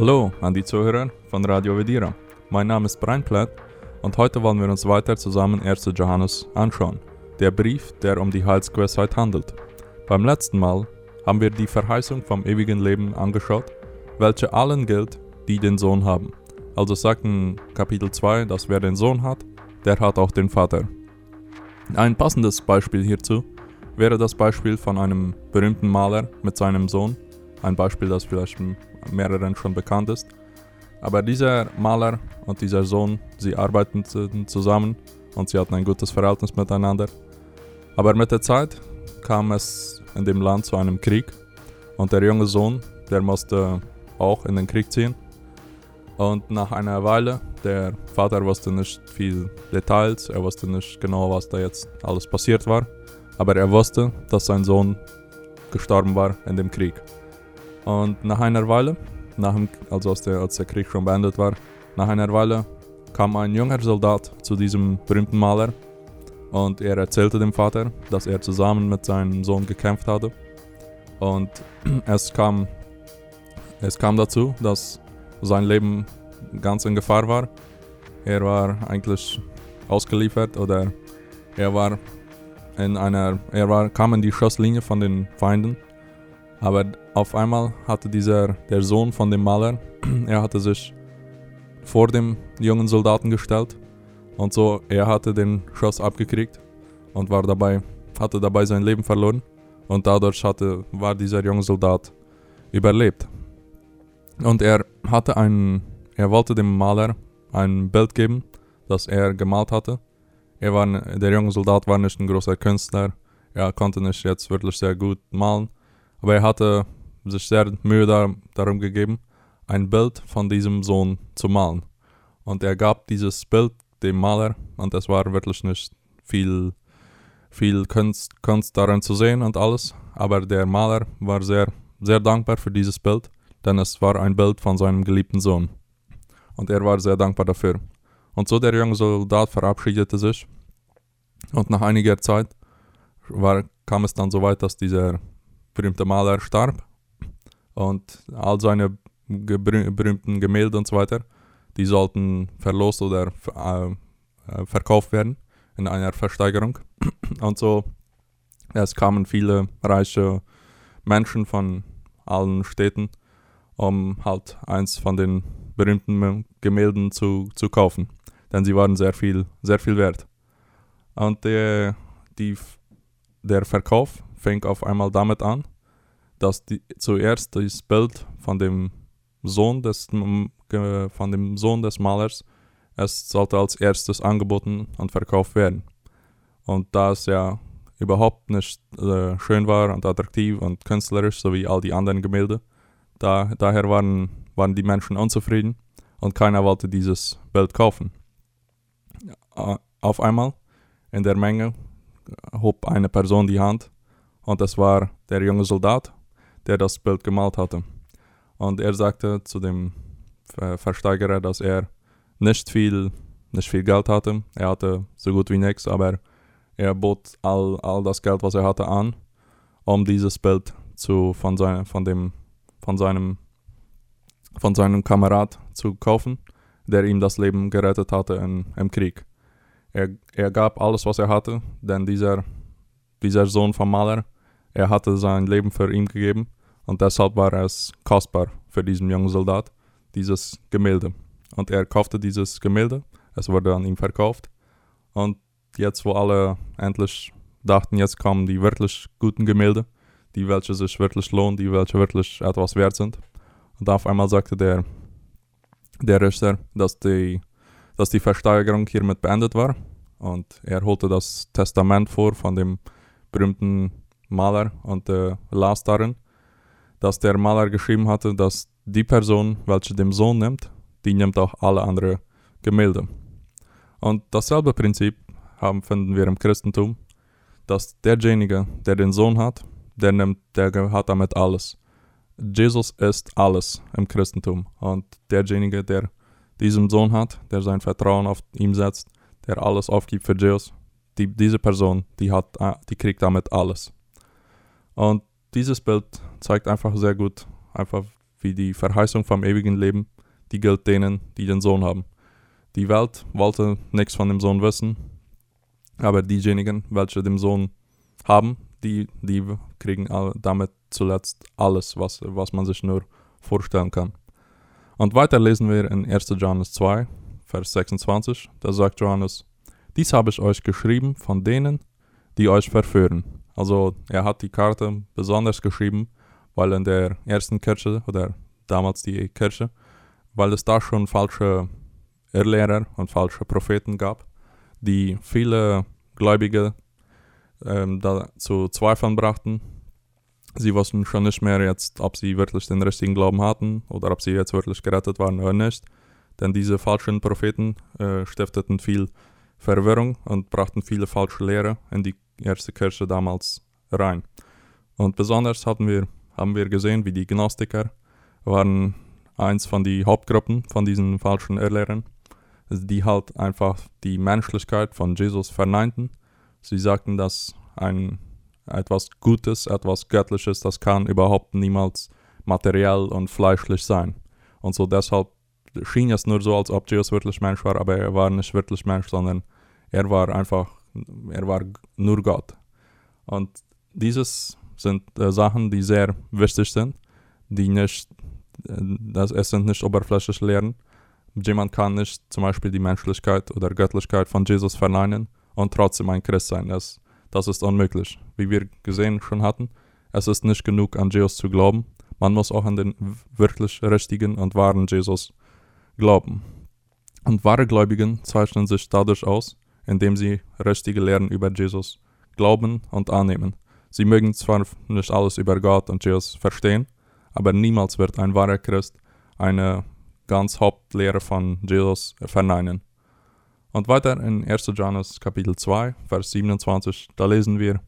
Hallo an die Zuhörer von Radio Vedira. Mein Name ist Brian Platt und heute wollen wir uns weiter zusammen 1. Johannes anschauen, der Brief, der um die Heilsgewissheit handelt. Beim letzten Mal haben wir die Verheißung vom ewigen Leben angeschaut, welche allen gilt, die den Sohn haben. Also sagt in Kapitel 2, dass wer den Sohn hat, der hat auch den Vater. Ein passendes Beispiel hierzu wäre das Beispiel von einem berühmten Maler mit seinem Sohn. Ein Beispiel, das vielleicht mehreren schon bekannt ist. Aber dieser Maler und dieser Sohn, sie arbeiten zusammen und sie hatten ein gutes Verhältnis miteinander. Aber mit der Zeit kam es in dem Land zu einem Krieg und der junge Sohn, der musste auch in den Krieg ziehen. Und nach einer Weile, der Vater wusste nicht viel Details, er wusste nicht genau, was da jetzt alles passiert war, aber er wusste, dass sein Sohn gestorben war in dem Krieg. Und nach einer Weile, nach dem, also als der, als der Krieg schon beendet war, nach einer Weile kam ein junger Soldat zu diesem berühmten Maler und er erzählte dem Vater, dass er zusammen mit seinem Sohn gekämpft hatte. Und es kam, es kam dazu, dass sein Leben ganz in Gefahr war. Er war eigentlich ausgeliefert oder er war in einer, er war, kam in die Schusslinie von den Feinden aber auf einmal hatte dieser, der Sohn von dem Maler, er hatte sich vor dem jungen Soldaten gestellt und so, er hatte den Schuss abgekriegt und war dabei, hatte dabei sein Leben verloren und dadurch hatte, war dieser junge Soldat überlebt. Und er hatte einen, er wollte dem Maler ein Bild geben, das er gemalt hatte. Er war, der junge Soldat war nicht ein großer Künstler, er konnte nicht jetzt wirklich sehr gut malen, aber er hatte sich sehr Mühe da, darum gegeben, ein Bild von diesem Sohn zu malen. Und er gab dieses Bild dem Maler und es war wirklich nicht viel, viel Kunst, Kunst darin zu sehen und alles. Aber der Maler war sehr, sehr dankbar für dieses Bild, denn es war ein Bild von seinem geliebten Sohn. Und er war sehr dankbar dafür. Und so der junge Soldat verabschiedete sich. Und nach einiger Zeit war, kam es dann so weit, dass dieser berühmte Maler starb und all seine berühmten Gemälde und so weiter, die sollten verlost oder äh, äh, verkauft werden in einer Versteigerung. Und so, es kamen viele reiche Menschen von allen Städten, um halt eins von den berühmten Gemälden zu, zu kaufen. Denn sie waren sehr viel, sehr viel wert. Und der, die, der Verkauf fing auf einmal damit an, dass die, zuerst das Bild von dem Sohn des von dem Sohn des Malers es sollte als erstes angeboten und verkauft werden. Und da es ja überhaupt nicht äh, schön war und attraktiv und künstlerisch, so wie all die anderen Gemälde, da, daher waren, waren die Menschen unzufrieden und keiner wollte dieses Bild kaufen. Auf einmal in der Menge hob eine Person die Hand und es war der junge Soldat, der das Bild gemalt hatte. Und er sagte zu dem Versteigerer, dass er nicht viel, nicht viel Geld hatte. Er hatte so gut wie nichts, aber er bot all, all das Geld, was er hatte, an, um dieses Bild zu, von, sein, von, dem, von, seinem, von seinem Kamerad zu kaufen, der ihm das Leben gerettet hatte in, im Krieg. Er, er gab alles, was er hatte, denn dieser, dieser Sohn vom Maler er hatte sein Leben für ihn gegeben und deshalb war es kostbar für diesen jungen Soldat, dieses Gemälde. Und er kaufte dieses Gemälde, es wurde an ihn verkauft. Und jetzt, wo alle endlich dachten, jetzt kommen die wirklich guten Gemälde, die welche sich wirklich lohnen, die welche wirklich etwas wert sind. Und auf einmal sagte der, der Richter, dass die, dass die Versteigerung hiermit beendet war. Und er holte das Testament vor von dem berühmten Maler und äh, las darin, dass der Maler geschrieben hatte, dass die Person, welche den Sohn nimmt, die nimmt auch alle anderen Gemälde. Und dasselbe Prinzip haben, finden wir im Christentum, dass derjenige, der den Sohn hat, der nimmt, der hat damit alles. Jesus ist alles im Christentum. Und derjenige, der diesen Sohn hat, der sein Vertrauen auf ihn setzt, der alles aufgibt für Jesus, die, diese Person, die, hat, die kriegt damit alles. Und dieses Bild zeigt einfach sehr gut, einfach wie die Verheißung vom ewigen Leben, die gilt denen, die den Sohn haben. Die Welt wollte nichts von dem Sohn wissen, aber diejenigen, welche den Sohn haben, die, die kriegen damit zuletzt alles, was, was man sich nur vorstellen kann. Und weiter lesen wir in 1. Johannes 2, Vers 26, da sagt Johannes, dies habe ich euch geschrieben von denen, die euch verführen. Also er hat die Karte besonders geschrieben, weil in der ersten Kirche oder damals die Kirche, weil es da schon falsche Irrlehrer und falsche Propheten gab, die viele Gläubige ähm, da zu Zweifeln brachten. Sie wussten schon nicht mehr jetzt, ob sie wirklich den richtigen Glauben hatten oder ob sie jetzt wirklich gerettet waren oder nicht. Denn diese falschen Propheten äh, stifteten viel Verwirrung und brachten viele falsche Lehre in die erste Kirche damals rein. Und besonders hatten wir, haben wir gesehen, wie die Gnostiker waren eins von den Hauptgruppen von diesen falschen Irrlehrern, die halt einfach die Menschlichkeit von Jesus verneinten. Sie sagten, dass ein etwas Gutes, etwas Göttliches, das kann überhaupt niemals materiell und fleischlich sein. Und so deshalb schien es nur so, als ob Jesus wirklich Mensch war, aber er war nicht wirklich Mensch, sondern er war einfach, er war nur Gott. Und dieses sind äh, Sachen, die sehr wichtig sind, die nicht, äh, das, es sind nicht oberflächliche Lehren. Jemand kann nicht zum Beispiel die Menschlichkeit oder Göttlichkeit von Jesus verneinen und trotzdem ein Christ sein. Das, das ist unmöglich. Wie wir gesehen schon hatten, es ist nicht genug an Jesus zu glauben. Man muss auch an den wirklich richtigen und wahren Jesus glauben. Und wahre Gläubigen zeichnen sich dadurch aus, indem sie richtige Lehren über Jesus glauben und annehmen. Sie mögen zwar nicht alles über Gott und Jesus verstehen, aber niemals wird ein wahrer Christ eine ganz Hauptlehre von Jesus verneinen. Und weiter in 1. Johannes Kapitel 2, Vers 27, da lesen wir,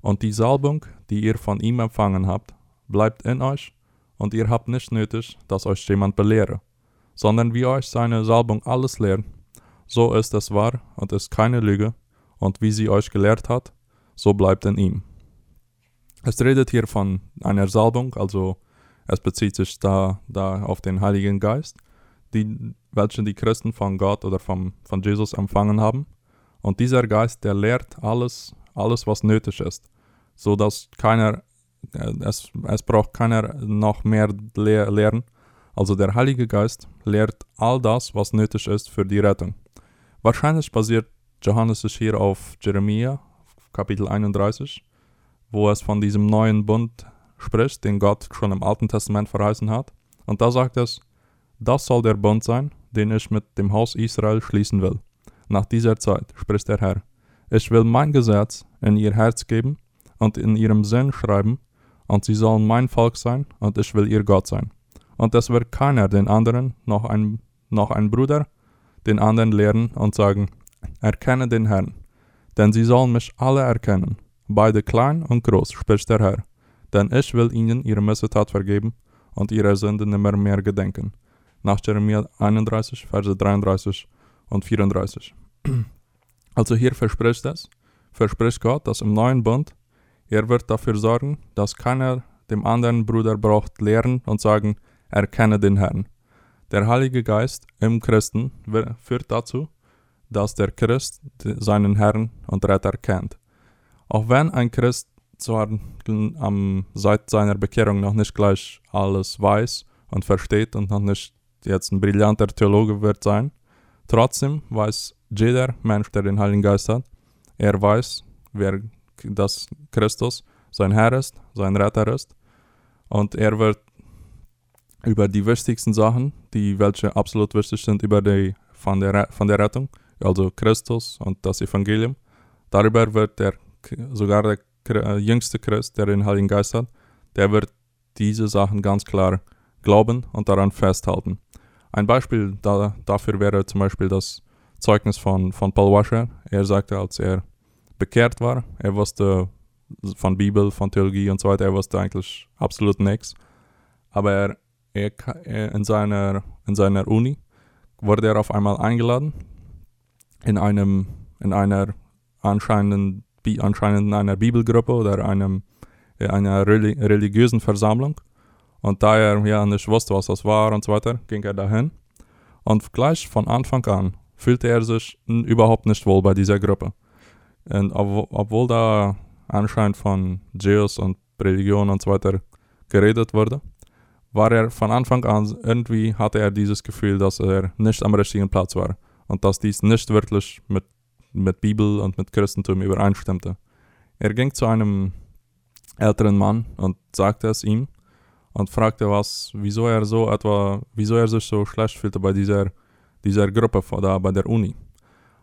Und die Salbung, die ihr von ihm empfangen habt, bleibt in euch, und ihr habt nicht nötig, dass euch jemand belehre, sondern wie euch seine Salbung alles lehrt, so ist es wahr und ist keine Lüge, und wie sie euch gelehrt hat, so bleibt in ihm. Es redet hier von einer Salbung, also es bezieht sich da, da auf den Heiligen Geist, die, welchen die Christen von Gott oder vom, von Jesus empfangen haben. Und dieser Geist, der lehrt alles, alles was nötig ist, so dass keiner, äh, es, es braucht keiner noch mehr lehr lehren. Also der Heilige Geist lehrt all das, was nötig ist für die Rettung. Wahrscheinlich basiert Johannes sich hier auf Jeremia, Kapitel 31, wo es von diesem neuen Bund spricht, den Gott schon im Alten Testament verheißen hat. Und da sagt es, das soll der Bund sein, den ich mit dem Haus Israel schließen will. Nach dieser Zeit, spricht der Herr. Ich will mein Gesetz in ihr Herz geben und in ihrem Sinn schreiben, und sie sollen mein Volk sein, und ich will ihr Gott sein. Und es wird keiner den anderen, noch ein, noch ein Bruder, den anderen lehren und sagen, erkenne den Herrn. Denn sie sollen mich alle erkennen, beide klein und groß, spricht der Herr. Denn ich will ihnen ihre Missetat vergeben und ihre Sünde nimmer mehr gedenken nach Jeremia 31, Verse 33 und 34. Also hier verspricht es, verspricht Gott, dass im neuen Bund er wird dafür sorgen, dass keiner dem anderen Bruder braucht lehren und sagen, erkenne den Herrn. Der Heilige Geist im Christen führt dazu, dass der Christ seinen Herrn und Retter kennt. Auch wenn ein Christ zwar seit seiner Bekehrung noch nicht gleich alles weiß und versteht und noch nicht jetzt ein brillanter Theologe wird sein. Trotzdem weiß jeder Mensch, der den Heiligen Geist hat, er weiß, wer dass Christus sein Herr ist, sein Retter ist. Und er wird über die wichtigsten Sachen, die welche absolut wichtig sind über die von der, von der Rettung, also Christus und das Evangelium, darüber wird der sogar der äh, jüngste Christ, der den Heiligen Geist hat, der wird diese Sachen ganz klar glauben und daran festhalten. Ein Beispiel da, dafür wäre zum Beispiel das Zeugnis von, von Paul Washer. Er sagte, als er bekehrt war, er wusste von Bibel, von Theologie und so weiter, er wusste eigentlich absolut nichts. Aber er, er, er in, seiner, in seiner Uni wurde er auf einmal eingeladen in einem in einer anscheinend, anscheinend in einer Bibelgruppe oder einem, einer religiösen Versammlung Und da er ja nicht wusste, was das war und so weiter, ging er dahin. Und gleich von Anfang an fühlte er sich überhaupt nicht wohl bei dieser Gruppe. Und ob, obwohl da anscheinend von Jesus und Religion und so weiter geredet wurde, war er von Anfang an, irgendwie hatte er dieses Gefühl, dass er nicht am richtigen Platz war und dass dies nicht wirklich mit, mit Bibel und mit Christentum übereinstimmte. Er ging zu einem älteren Mann und sagte es ihm und fragte, was, wieso er so etwa, wieso er sich so schlecht fühlte bei dieser, dieser Gruppe da bei der Uni.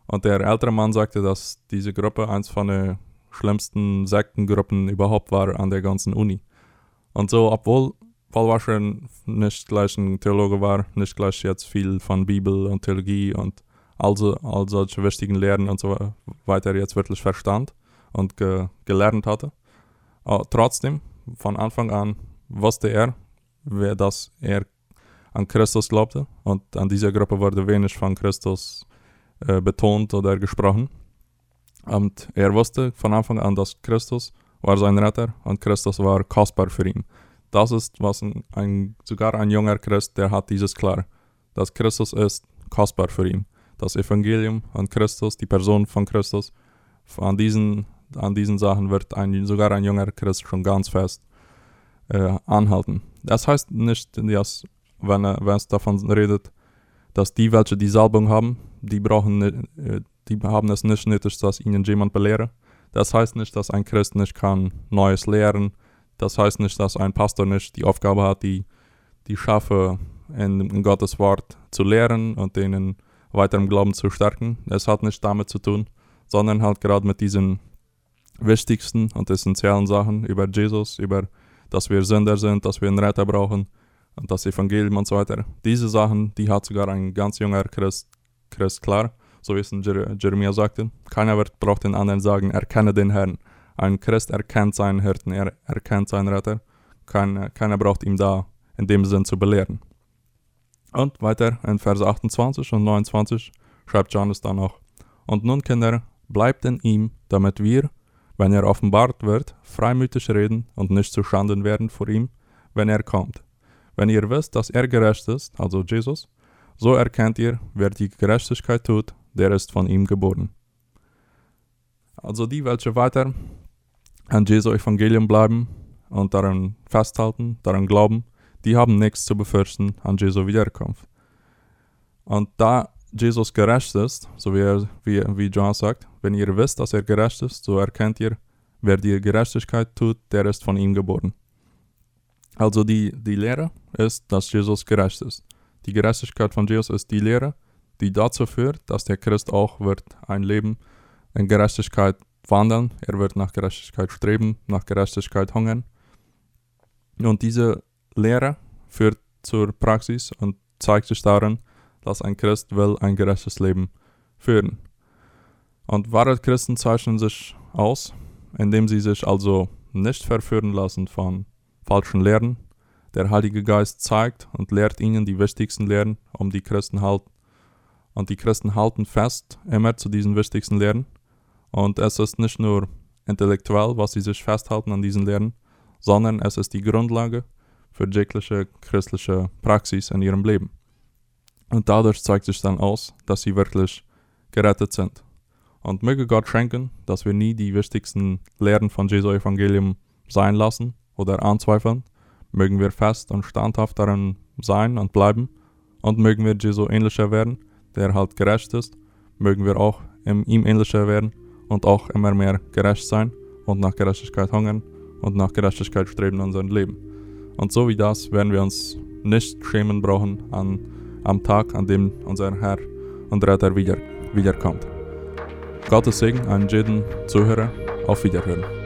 Und der ältere Mann sagte, dass diese Gruppe eins von den schlimmsten Sektengruppen überhaupt war an der ganzen Uni. Und so, obwohl Paul Washer nicht gleich ein Theologe war, nicht gleich jetzt viel von Bibel und Theologie und also all solche wichtigen Lehren und so weiter jetzt wirklich verstand und ge gelernt hatte. Aber trotzdem, von Anfang an wusste er, wer dass er an Christus glaubte und an dieser Gruppe wurde wenig von Christus äh, betont oder gesprochen. Und er wusste von Anfang an, dass Christus war sein Retter und Christus war kostbar für ihn. Das ist, was ein, ein, sogar ein junger Christ, der hat dieses klar, dass Christus ist kostbar für ihn. Das Evangelium an Christus, die Person von Christus, an diesen, an diesen Sachen wird ein, sogar ein junger Christ schon ganz fest äh, anhalten. Das heißt nicht, dass, wenn es davon redet, dass die, welche die Salbung haben, die brauchen, äh, die haben es nicht nötig, dass ihnen jemand belehre. Das heißt nicht, dass ein Christ nicht kann Neues lehren. Das heißt nicht, dass ein Pastor nicht die Aufgabe hat, die, die Schafe in, in Gottes Wort zu lehren und denen weiter im Glauben zu stärken. Es hat nicht damit zu tun, sondern halt gerade mit diesen wichtigsten und essentiellen Sachen über Jesus, über dass wir Sünder sind, dass wir einen Retter brauchen und das Evangelium und so weiter. Diese Sachen, die hat sogar ein ganz junger Christ, Christ klar, so wie es in Jer Jeremia sagte. Keiner wird, braucht den anderen sagen, erkenne den Herrn. Ein Christ erkennt seinen Hirten, er erkennt seinen Retter. Kein, keiner braucht ihm da in dem Sinn zu belehren. Und weiter in Vers 28 und 29 schreibt Johannes dann noch, Und nun, Kinder, bleibt in ihm, damit wir, wenn er offenbart wird, freimütig reden und nicht zu Schanden werden vor ihm, wenn er kommt. Wenn ihr wisst, dass er gerecht ist, also Jesus, so erkennt ihr, wer die Gerechtigkeit tut, der ist von ihm geboren. Also die, welche weiter an Jesu Evangelium bleiben und daran festhalten, daran glauben, die haben nichts zu befürchten an Jesu Wiederkunft. Und da Jesus gerecht ist, so wie, er, wie, wie John sagt, wenn ihr wisst, dass er gerecht ist, so erkennt ihr, wer die Gerechtigkeit tut, der ist von ihm geboren. Also die, die Lehre ist, dass Jesus gerecht ist. Die Gerechtigkeit von Jesus ist die Lehre, die dazu führt, dass der Christ auch wird ein Leben in Gerechtigkeit wandeln. Er wird nach Gerechtigkeit streben, nach Gerechtigkeit hungern. Und diese Lehre führt zur Praxis und zeigt sich darin, dass ein Christ will ein gerechtes Leben führen. Und wahre Christen zeichnen sich aus, indem sie sich also nicht verführen lassen von falschen Lehren. Der Heilige Geist zeigt und lehrt ihnen die wichtigsten Lehren, um die Christen halt und die Christen halten fest immer zu diesen wichtigsten Lehren. Und es ist nicht nur intellektuell, was sie sich festhalten an diesen Lehren, sondern es ist die Grundlage für jegliche christliche Praxis in ihrem Leben. Und dadurch zeigt sich dann aus, dass sie wirklich gerettet sind. Und möge Gott schenken, dass wir nie die wichtigsten Lehren von Jesu Evangelium sein lassen oder anzweifeln. Mögen wir fest und standhaft darin sein und bleiben. Und mögen wir Jesu ähnlicher werden, der halt gerecht ist. Mögen wir auch ihm ähnlicher werden und auch immer mehr gerecht sein und nach Gerechtigkeit hungern und nach Gerechtigkeit streben in unserem Leben. Und so wie das werden wir uns nicht schämen brauchen an am Tag, an dem unser Herr und Retter wieder, wiederkommt. Gottes Segen an jeden Zuhörer. Auf Wiederhören.